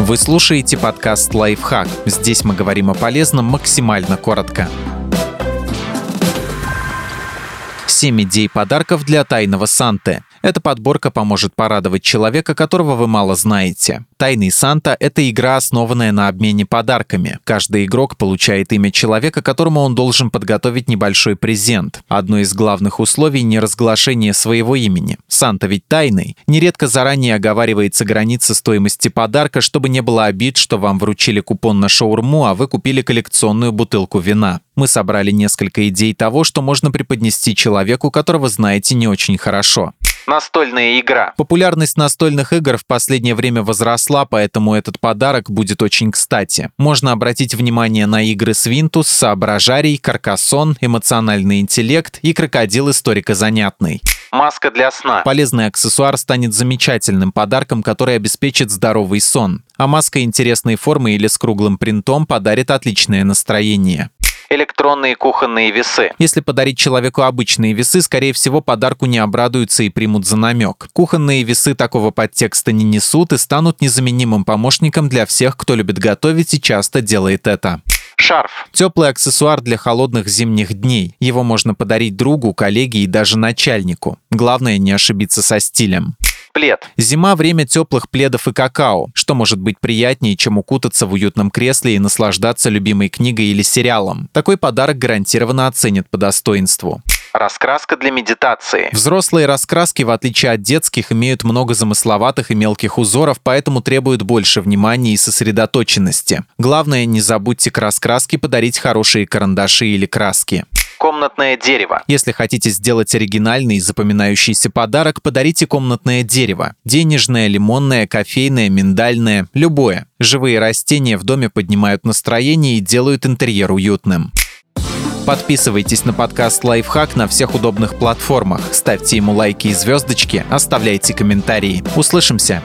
Вы слушаете подкаст «Лайфхак». Здесь мы говорим о полезном максимально коротко. 7 идей подарков для тайного Санты. Эта подборка поможет порадовать человека, которого вы мало знаете. Тайный Санта — это игра, основанная на обмене подарками. Каждый игрок получает имя человека, которому он должен подготовить небольшой презент. Одно из главных условий — не разглашение своего имени. Санта ведь тайный. Нередко заранее оговаривается граница стоимости подарка, чтобы не было обид, что вам вручили купон на шаурму, а вы купили коллекционную бутылку вина. Мы собрали несколько идей того, что можно преподнести человеку, которого знаете не очень хорошо. Настольная игра. Популярность настольных игр в последнее время возросла, поэтому этот подарок будет очень кстати. Можно обратить внимание на игры Свинтус, Соображарий, Каркасон, Эмоциональный интеллект и Крокодил историко-занятный. Маска для сна. Полезный аксессуар станет замечательным подарком, который обеспечит здоровый сон. А маска интересной формы или с круглым принтом подарит отличное настроение электронные кухонные весы. Если подарить человеку обычные весы, скорее всего, подарку не обрадуются и примут за намек. Кухонные весы такого подтекста не несут и станут незаменимым помощником для всех, кто любит готовить и часто делает это. Шарф. Теплый аксессуар для холодных зимних дней. Его можно подарить другу, коллеге и даже начальнику. Главное не ошибиться со стилем. Плед. Зима – время теплых пледов и какао. Что может быть приятнее, чем укутаться в уютном кресле и наслаждаться любимой книгой или сериалом? Такой подарок гарантированно оценят по достоинству. Раскраска для медитации. Взрослые раскраски, в отличие от детских, имеют много замысловатых и мелких узоров, поэтому требуют больше внимания и сосредоточенности. Главное, не забудьте к раскраске подарить хорошие карандаши или краски комнатное дерево. Если хотите сделать оригинальный и запоминающийся подарок, подарите комнатное дерево. Денежное, лимонное, кофейное, миндальное, любое. Живые растения в доме поднимают настроение и делают интерьер уютным. Подписывайтесь на подкаст «Лайфхак» на всех удобных платформах, ставьте ему лайки и звездочки, оставляйте комментарии. Услышимся!